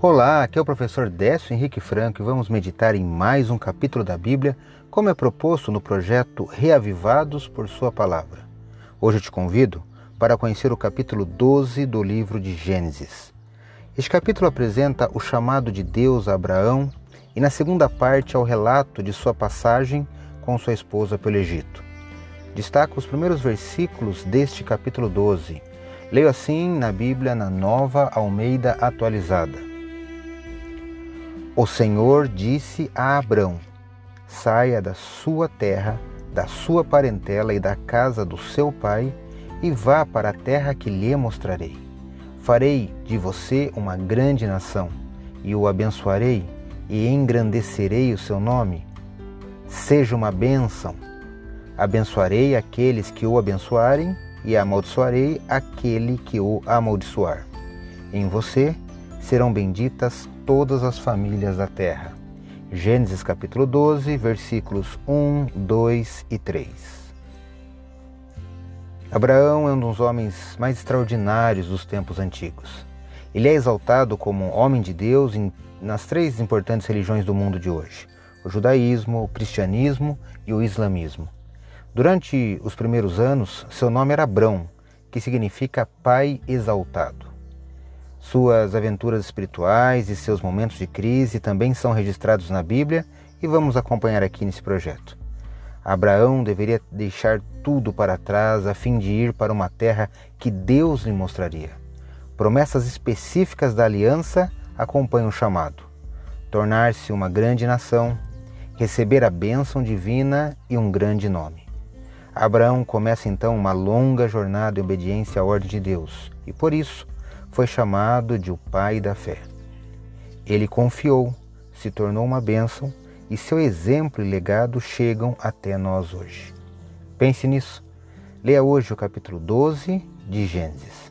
Olá, aqui é o professor Décio Henrique Franco e vamos meditar em mais um capítulo da Bíblia, como é proposto no projeto Reavivados por Sua Palavra. Hoje eu te convido para conhecer o capítulo 12 do livro de Gênesis. Este capítulo apresenta o chamado de Deus a Abraão e, na segunda parte, ao relato de sua passagem com sua esposa pelo Egito. Destaco os primeiros versículos deste capítulo 12. Leio assim na Bíblia na Nova Almeida Atualizada. O Senhor disse a Abrão: Saia da sua terra, da sua parentela e da casa do seu pai, e vá para a terra que lhe mostrarei. Farei de você uma grande nação, e o abençoarei, e engrandecerei o seu nome. Seja uma bênção. Abençoarei aqueles que o abençoarem, e amaldiçoarei aquele que o amaldiçoar. Em você serão benditas todas as famílias da terra. Gênesis capítulo 12, versículos 1, 2 e 3. Abraão é um dos homens mais extraordinários dos tempos antigos. Ele é exaltado como homem de Deus nas três importantes religiões do mundo de hoje: o judaísmo, o cristianismo e o islamismo. Durante os primeiros anos, seu nome era Abrão, que significa pai exaltado. Suas aventuras espirituais e seus momentos de crise também são registrados na Bíblia e vamos acompanhar aqui nesse projeto. Abraão deveria deixar tudo para trás a fim de ir para uma terra que Deus lhe mostraria. Promessas específicas da aliança acompanham o chamado: tornar-se uma grande nação, receber a bênção divina e um grande nome. Abraão começa então uma longa jornada em obediência à ordem de Deus e, por isso, foi chamado de o pai da fé. Ele confiou, se tornou uma bênção e seu exemplo e legado chegam até nós hoje. Pense nisso. Leia hoje o capítulo 12 de Gênesis.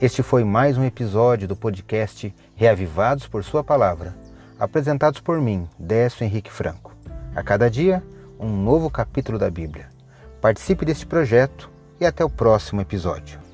Este foi mais um episódio do podcast Reavivados por Sua Palavra, apresentados por mim, Décio Henrique Franco. A cada dia, um novo capítulo da Bíblia. Participe deste projeto e até o próximo episódio.